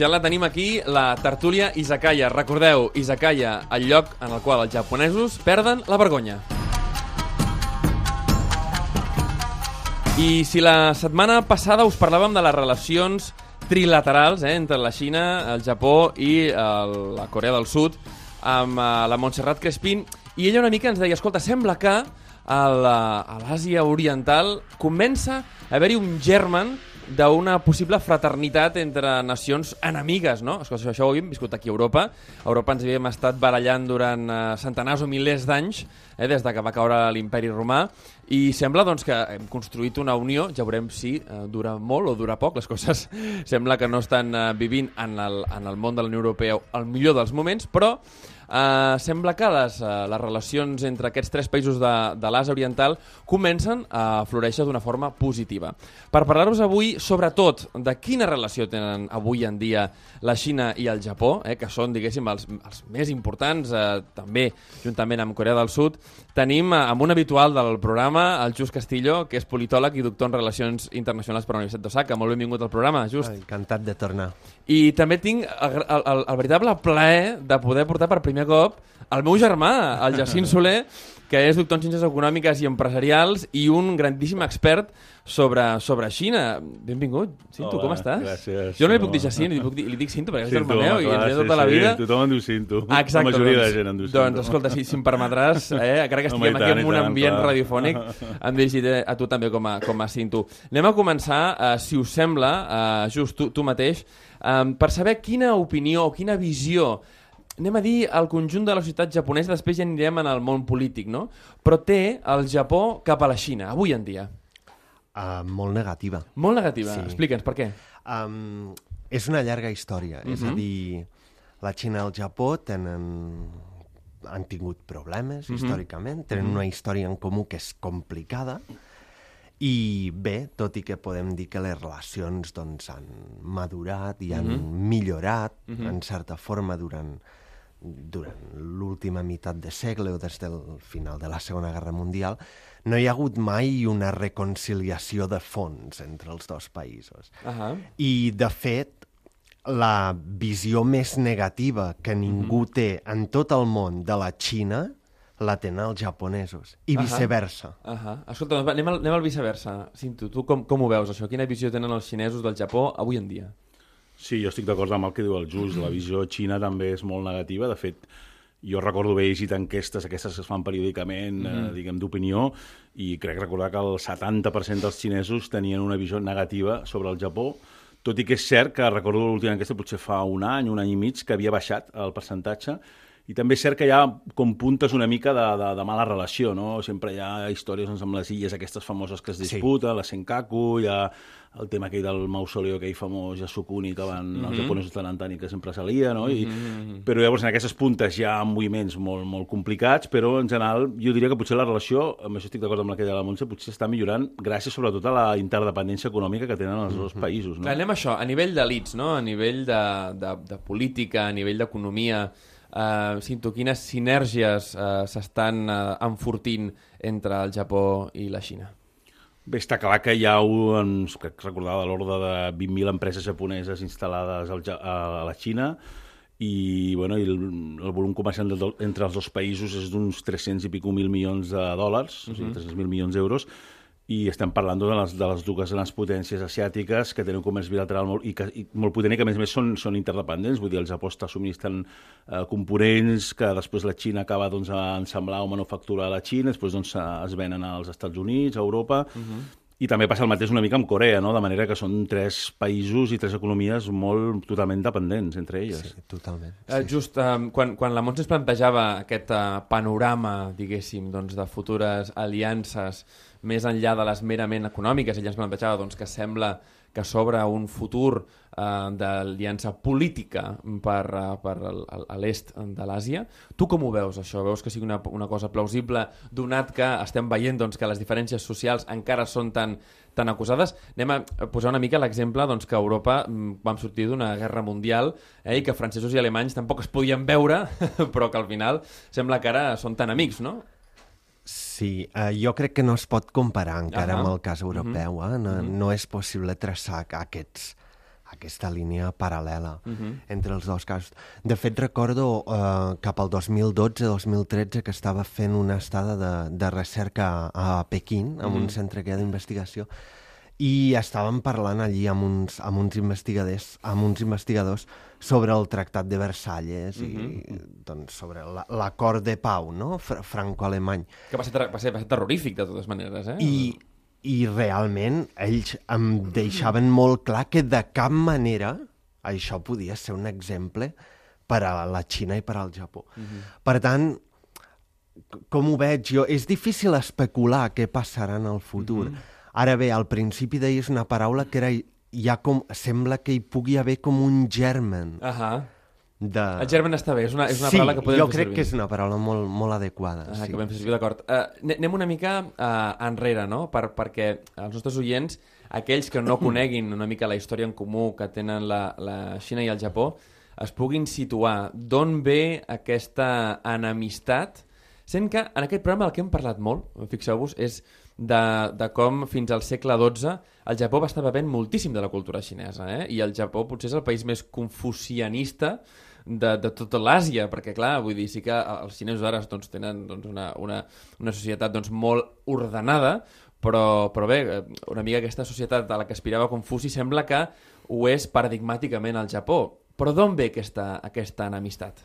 ja la tenim aquí, la tertúlia Izakaya. Recordeu, Izakaya, el lloc en el qual els japonesos perden la vergonya. I si la setmana passada us parlàvem de les relacions trilaterals eh, entre la Xina, el Japó i el, la Corea del Sud, amb uh, la Montserrat Crespin, i ella una mica ens deia, escolta, sembla que la- a l'Àsia Oriental comença a haver-hi un germen d'una possible fraternitat entre nacions enemigues, no? Escolta, això, ho havíem viscut aquí a Europa. A Europa ens havíem estat barallant durant eh, centenars o milers d'anys, eh, des de que va caure l'imperi romà, i sembla doncs, que hem construït una unió, ja veurem si eh, dura molt o dura poc, les coses sembla que no estan eh, vivint en el, en el món de la Unió Europea el millor dels moments, però Uh, sembla que les, uh, les relacions entre aquests tres països de, de l'Àsia Oriental comencen a floréixer d'una forma positiva. Per parlar-vos avui, sobretot, de quina relació tenen avui en dia la Xina i el Japó, eh, que són, diguéssim, els, els més importants, eh, també juntament amb Corea del Sud, tenim eh, amb un habitual del programa, el Just Castillo, que és politòleg i doctor en Relacions Internacionals per la Universitat d'Osaka. Molt benvingut al programa, Just. Encantat de tornar. I també tinc el, el, el, el veritable plaer de poder portar per primer cop el meu germà, el Jacint Soler, que és doctor en Ciències Econòmiques i Empresarials i un grandíssim expert sobre, sobre Xina. Benvingut, Cinto, Hola, com estàs? gràcies. Jo no li puc No. dir Jacint, li, puc dir, li dic Cinto perquè és germà meu i clar, ens ve sí, tota la sí, vida. Tothom en diu Cinto. Exacte, La majoria doncs, de gent en diu Cinto. Doncs escolta, si, si em permetràs, eh, encara que Home, estiguem i aquí tant, en un tant, ambient clar. radiofònic, em dirigiré a tu també com a, com a Cinto. Anem a començar, eh, si us sembla, eh, just tu, tu mateix, eh, per saber quina opinió quina visió anem a dir el conjunt de la societat japonesa, després ja anirem en el món polític, no? Però té el Japó cap a la Xina, avui en dia. Uh, molt negativa. Molt negativa. Sí. Explica'ns, per què? Um, és una llarga història. És a dir, la Xina i el Japó tenen han tingut problemes històricament, tenen una història en comú que és complicada, i bé, tot i que podem dir que les relacions doncs, han madurat i han millorat, en certa forma, durant, durant l'última meitat de segle o des del final de la Segona Guerra Mundial, no hi ha hagut mai una reconciliació de fons entre els dos països. Ahà. I, de fet, la visió més negativa que ningú té en tot el món de la Xina la tenen els japonesos, i viceversa. Ahà. Escolta, doncs va, anem, al, anem al viceversa. Cinto, tu com, com ho veus, això? Quina visió tenen els xinesos del Japó avui en dia? Sí, jo estic d'acord amb el que diu el Just. La visió xina també és molt negativa. De fet, jo recordo haver llegit enquestes, aquestes que es fan periòdicament, eh, diguem, d'opinió, i crec recordar que el 70% dels xinesos tenien una visió negativa sobre el Japó, tot i que és cert que recordo l'última enquesta potser fa un any, un any i mig, que havia baixat el percentatge, i també és cert que hi ha com puntes una mica de, de, de mala relació, no? Sempre hi ha històries doncs, amb les illes aquestes famoses que es Sí. disputen, la Senkaku, hi ha el tema aquell del mausoleo aquell famós Yasukuni que van els japonesos tant en tant i que sempre salia, no? I, Però llavors en aquestes puntes hi ha moviments molt, molt complicats, però en general jo diria que potser la relació, amb això estic d'acord amb la que deia la Montse, potser està millorant gràcies sobretot a la interdependència econòmica que tenen els dos països, no? Clar, anem a això, a nivell d'elits, no? a nivell de, de, de política, a nivell d'economia, eh, Cinto, quines sinergies eh, s'estan eh, enfortint entre el Japó i la Xina? Bé, està clar que hi ha recordar de l'ordre de 20.000 empreses japoneses instal·lades al, a la Xina i, bueno, i el, el volum comercial entre els dos països és d'uns 300 i pico mil milions de dòlars, o sigui, 300.000 milions d'euros, i estem parlant de les, de les dues grans potències asiàtiques que tenen un comerç bilateral molt, i que, i molt potent i que a més a més són, són interdependents, vull dir, el Japó està subministrant eh, components que després la Xina acaba doncs, a ensamblar o manufacturar a la Xina, després doncs, es venen als Estats Units, a Europa, i també passa el mateix una mica amb Corea, no? de manera que són tres països i tres economies molt totalment dependents entre elles. Sí, totalment. Eh, just eh, quan, quan la Montse ens plantejava aquest eh, panorama, diguéssim, doncs, de futures aliances més enllà de les merament econòmiques, ella ens plantejava doncs, que sembla que s'obre un futur eh, d'aliança política per, eh, per l'est de l'Àsia. Tu com ho veus, això? Veus que sigui una, una cosa plausible, donat que estem veient doncs, que les diferències socials encara són tan, tan acusades? Anem a posar una mica l'exemple doncs, que a Europa mm, vam sortir d'una guerra mundial eh, i que francesos i alemanys tampoc es podien veure, però que al final sembla que ara són tan amics, no? Sí, uh, jo crec que no es pot comparar encara Ahà. amb el cas europeu. Eh? No, no és possible traçar aquests, aquesta línia paral·lela uh -huh. entre els dos casos. De fet, recordo eh, cap al 2012-2013 que estava fent una estada de, de recerca a, Pequín, amb uh -huh. un centre que hi ha d'investigació, i estàvem parlant allí amb uns, amb uns investigadors, amb uns investigadors sobre el Tractat de Versalles uh -huh. i doncs, sobre l'acord de pau no? Fr franco-alemany. Que va ser, va, ser, va ser terrorífic, de totes maneres, eh? I, i realment ells em deixaven molt clar que de cap manera això podia ser un exemple per a la Xina i per al Japó. Uh -huh. Per tant, com ho veig jo, és difícil especular què passarà en el futur. Uh -huh. Ara bé, al principi deies una paraula que era hi ha com, sembla que hi pugui haver com un germen. Uh -huh. De... El germen està bé, és una, és una sí, paraula que podem servir. Jo crec que és una paraula molt, molt adequada. Ah, sí. que podem fer servir, d'acord. Uh, anem una mica uh, enrere, no?, per, perquè els nostres oients, aquells que no coneguin una mica la història en comú que tenen la, la Xina i el Japó, es puguin situar d'on ve aquesta enemistat, sent que en aquest programa el que hem parlat molt, fixeu-vos, és de, de com fins al segle XII el Japó va estar bevent moltíssim de la cultura xinesa, eh? i el Japó potser és el país més confucianista de, de tota l'Àsia, perquè clar, vull dir, sí que els xinesos ara doncs, tenen doncs, una, una, una societat doncs, molt ordenada, però, però bé, una mica aquesta societat a la que aspirava Confuci sembla que ho és paradigmàticament al Japó. Però d'on ve aquesta, aquesta enemistat?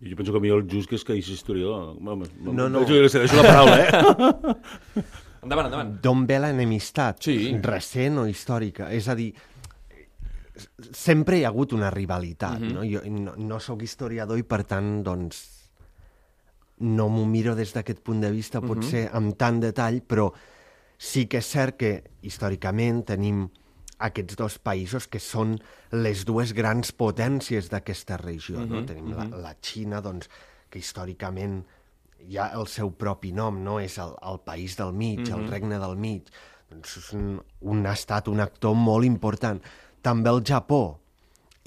Jo penso que a mi el just que és que és historiador. No, no. no. Deixo, deixo la paraula, eh? endavant, endavant. D'on ve l'enemistat? Sí. Recent o històrica? És a dir, sempre hi ha hagut una rivalitat, uh -huh. no? Jo no, no sóc historiador i, per tant, doncs, no m'ho miro des d'aquest punt de vista, potser uh -huh. amb tant detall, però sí que és cert que històricament tenim aquests dos països que són les dues grans potències d'aquesta regió. Uh -huh, no? Tenim uh -huh. la, la Xina, doncs, que històricament hi ha el seu propi nom, no? és el, el país del mig, uh -huh. el regne del mig. Doncs és un, un estat, un actor molt important. També el Japó,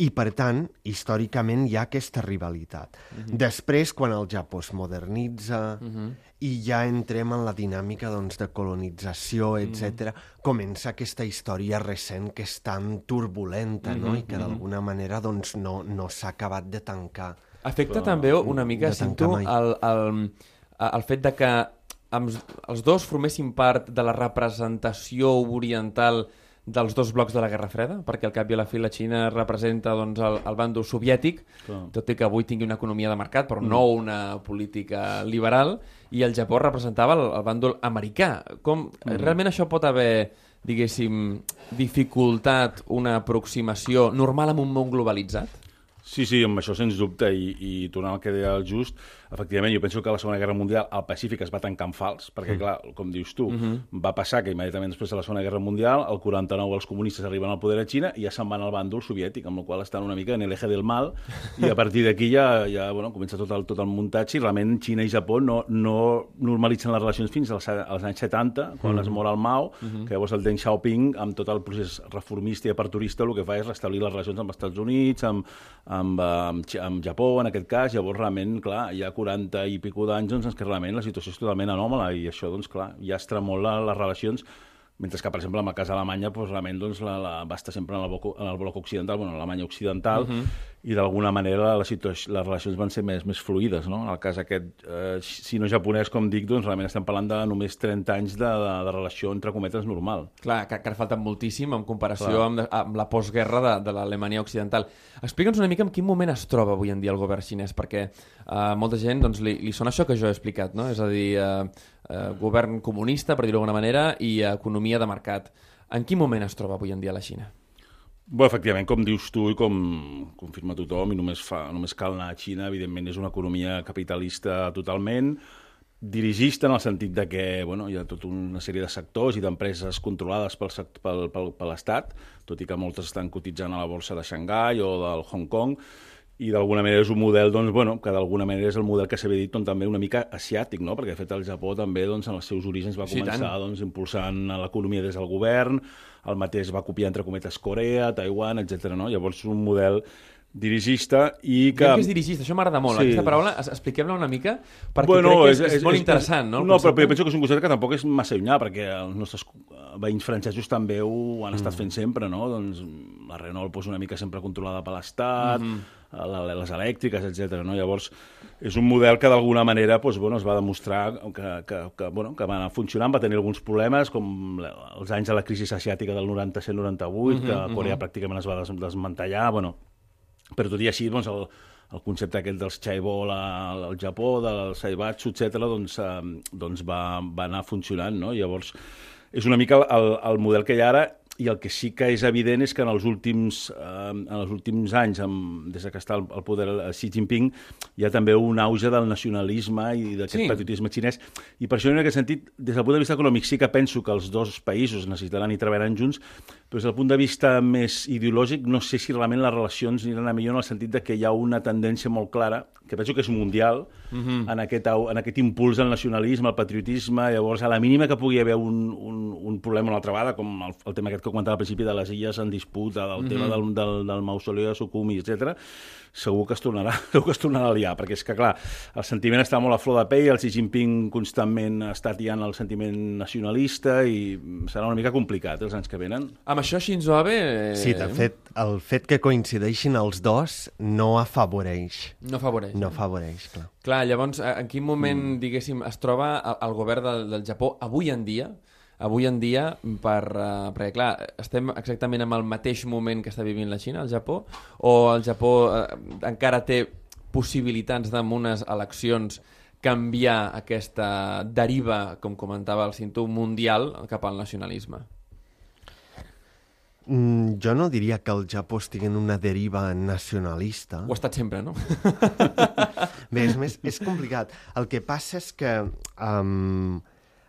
i, per tant, històricament hi ha aquesta rivalitat. Uh -huh. Després, quan el Japó es modernitza uh -huh. i ja entrem en la dinàmica doncs, de colonització, etc., uh -huh. comença aquesta història recent que és tan turbulenta uh -huh. no? i que d'alguna manera doncs, no, no s'ha acabat de tancar. Afecta Però, també una mica, sento, el, el, el fet de que els dos formessin part de la representació oriental dels dos blocs de la Guerra Freda, perquè al cap i a la fi la Xina representa doncs, el, el bàndol soviètic, Clar. tot i que avui tingui una economia de mercat, però mm. no una política liberal, i el Japó representava el, el bàndol americà. Com, mm. Realment això pot haver, diguéssim, dificultat una aproximació normal en un món globalitzat? Sí, sí, amb això sens dubte, i, i tornant al que deia el Just, efectivament, jo penso que la Segona Guerra Mundial el Pacífic es va tancar en fals, perquè, mm. clar, com dius tu, mm -hmm. va passar que immediatament després de la Segona Guerra Mundial, el 49 els comunistes arriben al poder a Xina i ja se'n van al bàndol soviètic, amb el qual estan una mica en l'eje del mal, i a partir d'aquí ja, ja bueno, comença tot el, tot el muntatge, i realment Xina i Japó no, no normalitzen les relacions fins als, als anys 70, quan mm. es mor el Mao, mm -hmm. que llavors el Deng Xiaoping, amb tot el procés reformista i aperturista, el que fa és restablir les relacions amb els Estats Units, amb, amb, amb, amb Japó, en aquest cas, llavors realment, clar, hi ha 40 i pico d'anys doncs, què realment la situació és totalment anòmala i això, doncs, clar, ja es tremola les relacions mentre que, per exemple, en el cas d'Alemanya, doncs, realment doncs, la, la, va estar sempre en el, bloc, en el bloc occidental, bueno, l'Alemanya occidental, uh mhm. -huh i d'alguna manera situació, les relacions van ser més, més fluides. No? En el cas aquest eh, sino-japonès, com dic, doncs realment estem parlant de només 30 anys de, de, de relació entre cometes normal. Clar, que, que ara falta moltíssim en comparació amb, amb la postguerra de, de l'Alemanya occidental. Explica'ns una mica en quin moment es troba avui en dia el govern xinès, perquè eh, molta gent doncs, li, li sona això que jo he explicat, no? és a dir, eh, eh, govern comunista, per dir-ho d'alguna manera, i economia de mercat. En quin moment es troba avui en dia la Xina? Bé, efectivament, com dius tu i com confirma tothom, i només, fa, només cal anar a Xina, evidentment és una economia capitalista totalment, dirigista en el sentit de que bueno, hi ha tota una sèrie de sectors i d'empreses controlades pel, pel, pel, per l'Estat, tot i que moltes estan cotitzant a la borsa de Xangai o del Hong Kong, i d'alguna manera és un model doncs, bueno, que d'alguna manera és el model que s'havia dit doncs, també una mica asiàtic, no? perquè de fet el Japó també doncs, en els seus orígens va començar sí, doncs, impulsant l'economia des del govern, el mateix va copiar entre cometes Corea, Taiwan, etc. No? Llavors un model dirigista i que... Diem que és dirigista, això m'agrada molt. Sí. Aquesta paraula, expliquem-la una mica, perquè Bueno, crec que és, és, molt interessant, no? No, però penso que és un concepte que tampoc és massa llunyà, perquè els nostres veïns francesos també ho han Mm. estat fent sempre, no? Doncs la Renault pues, una mica sempre controlada per l'Estat, Mhm. la- les elèctriques, etc. No? Llavors, és un model que d'alguna manera pues, bueno, es va demostrar que, que, que, bueno, que va anar funcionant, va tenir alguns problemes, com els anys de la crisi asiàtica del 97-98, Mhm, que Corea pràcticament es va des desmantellar, bueno, però tot i així, doncs, el, el concepte aquest dels chaebol al, al Japó, del saibatsu, etc., doncs, eh, doncs va, va anar funcionant, no? Llavors, és una mica el, el model que hi ha ara i el que sí que és evident és que en els últims, eh, en els últims anys, amb, des que està al, poder el Xi Jinping, hi ha també un auge del nacionalisme i d'aquest Sí. patriotisme xinès. I per això, en aquest sentit, des del punt de vista econòmic, sí que penso que els dos països necessitaran i treballaran junts, però des del punt de vista més ideològic, no sé si realment les relacions aniran a millor en el sentit de que hi ha una tendència molt clara, que penso que és mundial, uh -huh. en, aquest, en aquest impuls al nacionalisme, al patriotisme, llavors a la mínima que pugui haver un, un, un problema una altra vegada, com el, el tema aquest que comentava al principi de les illes en disputa, del uh -huh. tema del, del, del mausoleu de Sukumi, etc segur que es tornarà, segur que es tornarà a liar, perquè és que, clar, el sentiment està molt a flor de pell, el Xi Jinping constantment està tiant el sentiment nacionalista i serà una mica complicat els anys que venen. Amb això Shinzo Abe... Eh, Sí, de fet, el fet que coincideixin els dos no afavoreix. No afavoreix. No afavoreix, clar. Clar, llavors, a- en quin moment, mm. diguéssim, es troba el, el govern del, del Japó avui en dia, avui en dia, per, uh, perquè, clar, estem exactament en el mateix moment que està vivint la Xina, el Japó, o el Japó uh, encara té possibilitats d'en unes eleccions canviar aquesta deriva, com comentava el Cinto, mundial cap al nacionalisme? Mm, jo no diria que el Japó estigui en una deriva nacionalista. Ho ha estat sempre, no? Bé, és, més, és complicat. El que passa és que um,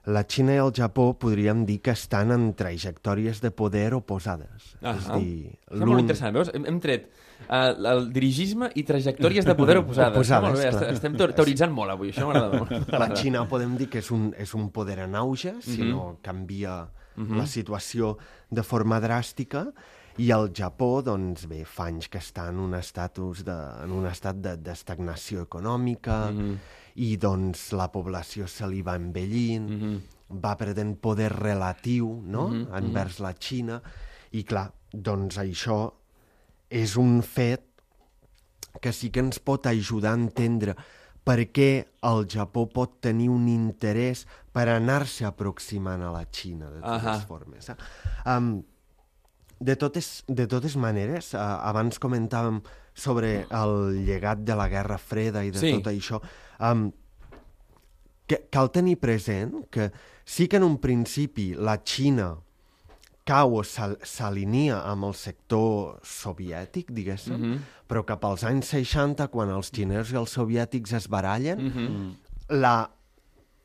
la Xina i el Japó podríem dir que estan en trajectòries de poder oposades. Ah, és dir, és molt interessant, veus? Hem, hem tret uh, el dirigisme i trajectòries de poder oposades. Oposades, Està molt bé, clar. estem teor- teoritzant molt avui, això m'agrada molt. La Xina podem dir que és un, és un poder en auge, si Mhm. no canvia la situació de forma dràstica, i el Japó, doncs bé, fa anys que està en un, estatus de, en un estat de- d'estagnació de, econòmica, Mhm. I doncs la població se li va envellint, Mhm. va perdent poder relatiu no? envers la Xina, i clar, doncs això és un fet que sí que ens pot ajudar a entendre per què el Japó pot tenir un interès per anar-se aproximant a la Xina, de totes Ahà. formes. Eh? Um, de, totes, de totes maneres, uh, abans comentàvem sobre el llegat de la Guerra Freda i de Sí. tot això. Um, que, cal tenir present que sí que en un principi la Xina cau o s'al- s'alinea amb el sector soviètic, diguéssim, Mhm. però cap als anys 60, quan els xinesos i els soviètics es barallen, Mhm. la,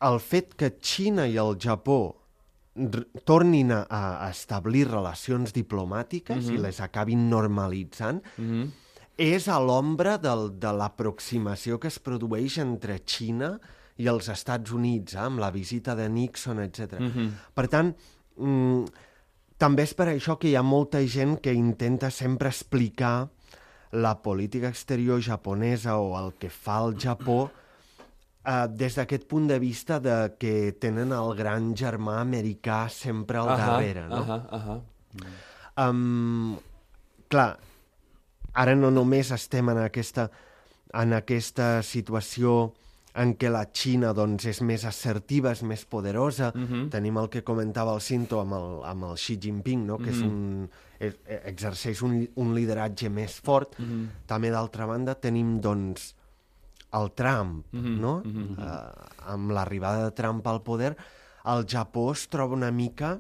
el fet que Xina i el Japó tornin a, a establir relacions diplomàtiques i les acabin normalitzant, Mhm. És a l'ombra de l'aproximació que es produeix entre Xina i els Estats Units, eh, amb la visita de Nixon, etc. Mhm. Per tant, mm, també és per això que hi ha molta gent que intenta sempre explicar la política exterior japonesa o el que fa el Japó eh, des d'aquest punt de vista de que tenen el gran germà americà sempre al darrere, no? Ahà, ahà. Um, clar, ara no només estem en aquesta, en aquesta situació en què la Xina doncs, és més assertiva, és més poderosa. Mhm. Tenim el que comentava el Cinto amb el, amb el Xi Jinping, no? que és Mhm. un, és, exerceix un, un lideratge més fort. Mhm. També, d'altra banda, tenim doncs, el Trump, Mhm, no? mhm. Uh, amb l'arribada de Trump al poder, el Japó es troba una mica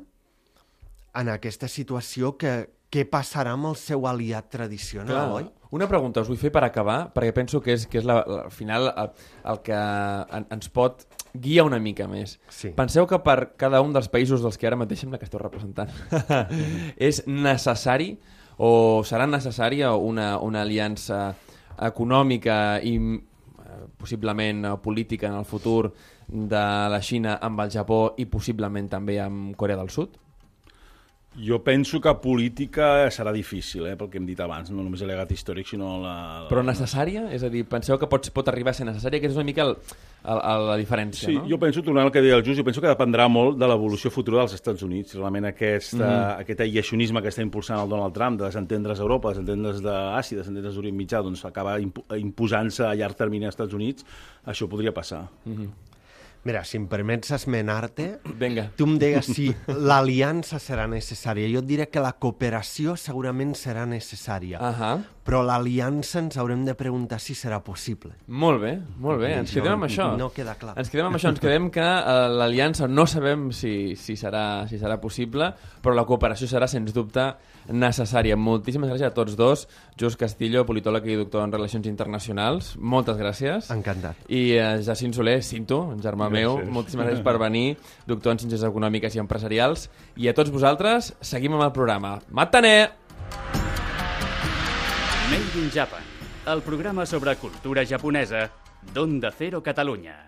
en aquesta situació que què passarà amb el seu aliat tradicional, Clar, oi? una pregunta us vull fer per acabar, perquè penso que és, que és la, la, al final el, el que en, ens pot guiar una mica més. Sí. Penseu que per cada un dels països dels que ara mateix sembla que esteu representant és necessari o serà necessària una, una aliança econòmica i eh, possiblement eh, política en el futur de la Xina amb el Japó i possiblement també amb Corea del Sud? Jo penso que política serà difícil, eh, pel que hem dit abans, no només el llegat històric, sinó la... la... Però necessària? És a dir, penseu que pot, pot arribar a ser necessària? Aquesta és una mica el, el, el, la diferència, Sí, no? jo penso, tornant al que deia el Just, jo penso que dependrà molt de l'evolució futura dels Estats Units. Realment aquesta, mm. aquest aïllacionisme que està impulsant el Donald Trump, de desentendre's d'Europa, desentendre's d'Àsia, desentendre's d'Orient Mitjà, doncs acaba imposant-se a llarg termini als Estats Units, això podria passar. Mhm. Mira, si em permets esmenar-te, tu em deies si l'aliança serà necessària. Jo et diré que la cooperació segurament serà necessària, Ahà. Però l'aliança ens haurem de preguntar si serà possible. Molt bé, molt bé. Ens quedem amb això. No queda clar. Ens quedem amb això, ens quedem que eh, l'aliança no sabem si, si, serà, si serà possible, però la cooperació serà, sens dubte, necessària. Moltíssimes gràcies a tots dos. Just Castillo, politòleg i doctor en Relacions Internacionals. Moltes gràcies. Encantat. I eh, Jacint Soler, Cinto, germà meu, Gràcies. moltíssimes gràcies per venir, doctor en Ciències Econòmiques i Empresarials. I a tots vosaltres, seguim amb el programa. Matané! Made in Japan, el programa sobre cultura japonesa d'Onda Cero Catalunya.